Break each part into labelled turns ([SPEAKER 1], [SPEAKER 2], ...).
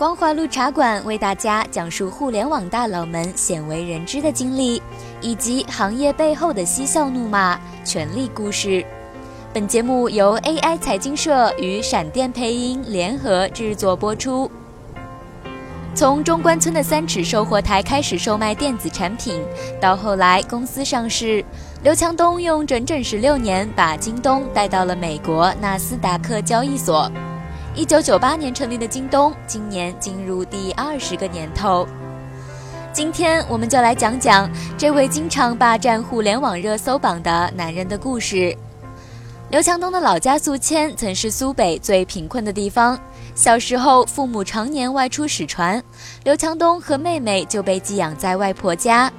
[SPEAKER 1] 光华路茶馆为大家讲述互联网大佬们鲜为人知的经历，以及行业背后的嬉笑怒骂、权力故事。本节目由 AI 财经社与闪电配音联合制作播出。从中关村的三尺售货台开始售卖电子产品，到后来公司上市，刘强东用整整十六年把京东带到了美国纳斯达克交易所。一九九八年成立的京东，今年进入第二十个年头。今天我们就来讲讲这位经常霸占互联网热搜榜的男人的故事。刘强东的老家宿迁曾是苏北最贫困的地方。小时候，父母常年外出使船，刘强东和妹妹就被寄养在外婆家。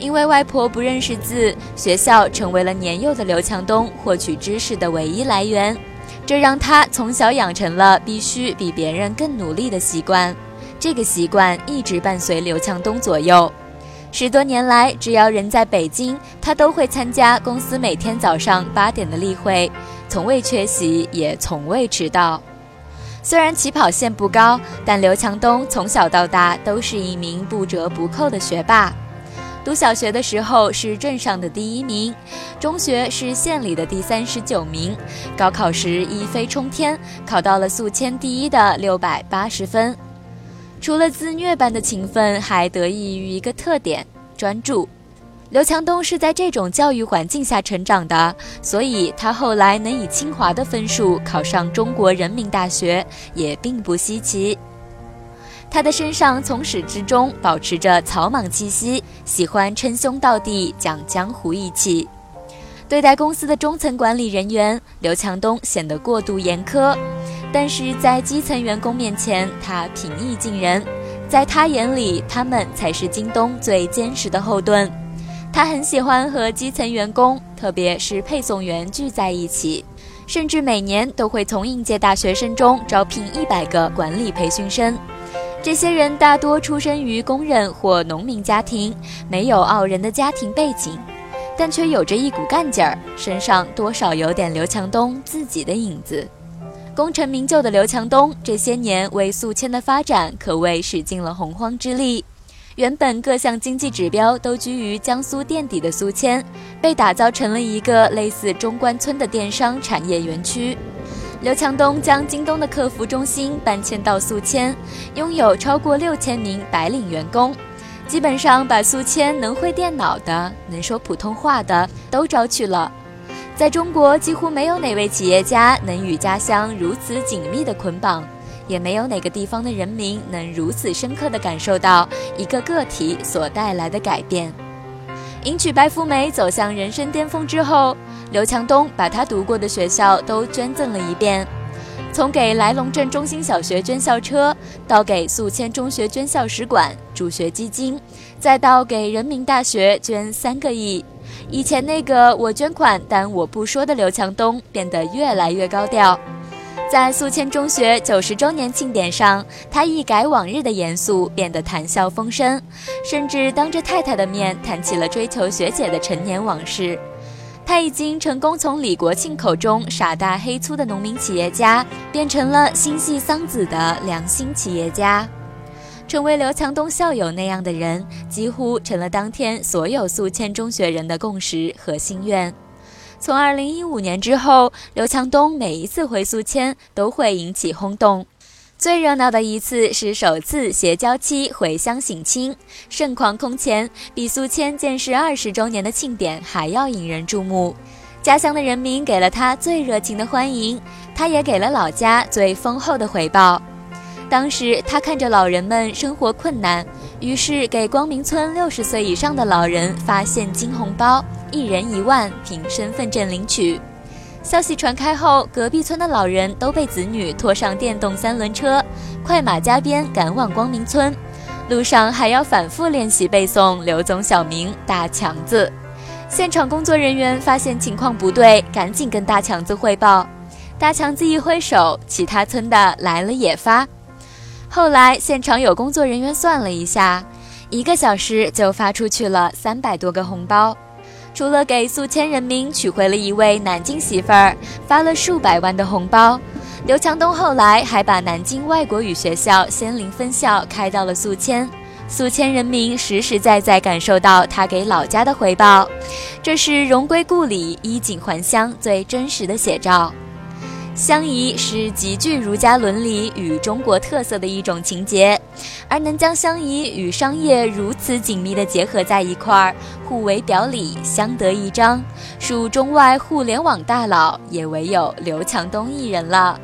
[SPEAKER 1] 因为外婆不认识字，学校成为了年幼的刘强东获取知识的唯一来源。这让他从小养成了必须比别人更努力的习惯。这个习惯一直伴随刘强东左右。十多年来，只要人在北京，他都会参加公司每天早上八点的例会，从未缺席，也从未迟到。虽然起跑线不高，但刘强东从小到大都是一名不折不扣的学霸。读小学的时候是镇上的第一名，中学是县里的第三十九名，高考时一飞冲天，考到了宿迁第一的六百八十分。除了自虐般的勤奋，还得益于一个特点——专注。刘强东是在这种教育环境下成长的，所以他后来能以清华的分数考上中国人民大学，也并不稀奇。他的身上从始至终保持着草莽气息，喜欢称兄道弟，讲江湖义气。对待公司的中层管理人员，刘强东显得过度严苛。但是在基层员工面前，他平易近人，在他眼里，他们才是京东最坚实的后盾。他很喜欢和基层员工，特别是配送员聚在一起，甚至每年都会从应届大学生中招聘一百个管理培训生。这些人大多出身于工人或农民家庭，没有傲人的家庭背景，但却有着一股干劲儿，身上多少有点刘强东自己的影子。功成名就的刘强东，这些年为宿迁的发展可谓使尽了洪荒之力。原本各项经济指标都居于江苏垫底的宿迁，被打造成了一个类似中关村的电商产业园区。刘强东将京东的客服中心搬迁到宿迁，拥有超过六千名白领员工，基本上把宿迁能会电脑的、能说普通话的都招去了。在中国，几乎没有哪位企业家能与家乡如此紧密的捆绑，也没有哪个地方的人民能如此深刻地感受到一个个体所带来的改变。迎娶白富美走向人生巅峰之后，刘强东把他读过的学校都捐赠了一遍，从给来龙镇中心小学捐校车，到给宿迁中学捐校史馆、助学基金，再到给人民大学捐三个亿。以前那个我捐款但我不说的刘强东变得越来越高调，在宿迁中学九十周年庆典上，他一改往日的严肃，变得谈笑风生，甚至当着太太的面谈起了追求学姐的陈年往事。他已经成功从李国庆口中傻大黑粗的农民企业家，变成了心系桑梓的良心企业家。成为刘强东校友那样的人，几乎成了当天所有宿迁中学人的共识和心愿。从二零一五年之后，刘强东每一次回宿迁都会引起轰动。最热闹的一次是首次携娇妻回乡省亲，盛况空前，比宿迁建市二十周年的庆典还要引人注目。家乡的人民给了他最热情的欢迎，他也给了老家最丰厚的回报。当时他看着老人们生活困难，于是给光明村六十岁以上的老人发现金红包，一人一万，凭身份证领取。消息传开后，隔壁村的老人都被子女拖上电动三轮车，快马加鞭赶往光明村，路上还要反复练习背诵刘总小名大强子。现场工作人员发现情况不对，赶紧跟大强子汇报。大强子一挥手，其他村的来了也发。后来，现场有工作人员算了一下，一个小时就发出去了三百多个红包。除了给宿迁人民娶回了一位南京媳妇儿，发了数百万的红包，刘强东后来还把南京外国语学校仙林分校开到了宿迁，宿迁人民实实在在感受到他给老家的回报，这是荣归故里、衣锦还乡最真实的写照。相宜是极具儒家伦理与中国特色的一种情节，而能将相宜与商业如此紧密的结合在一块儿，互为表里，相得益彰，属中外互联网大佬也唯有刘强东一人了。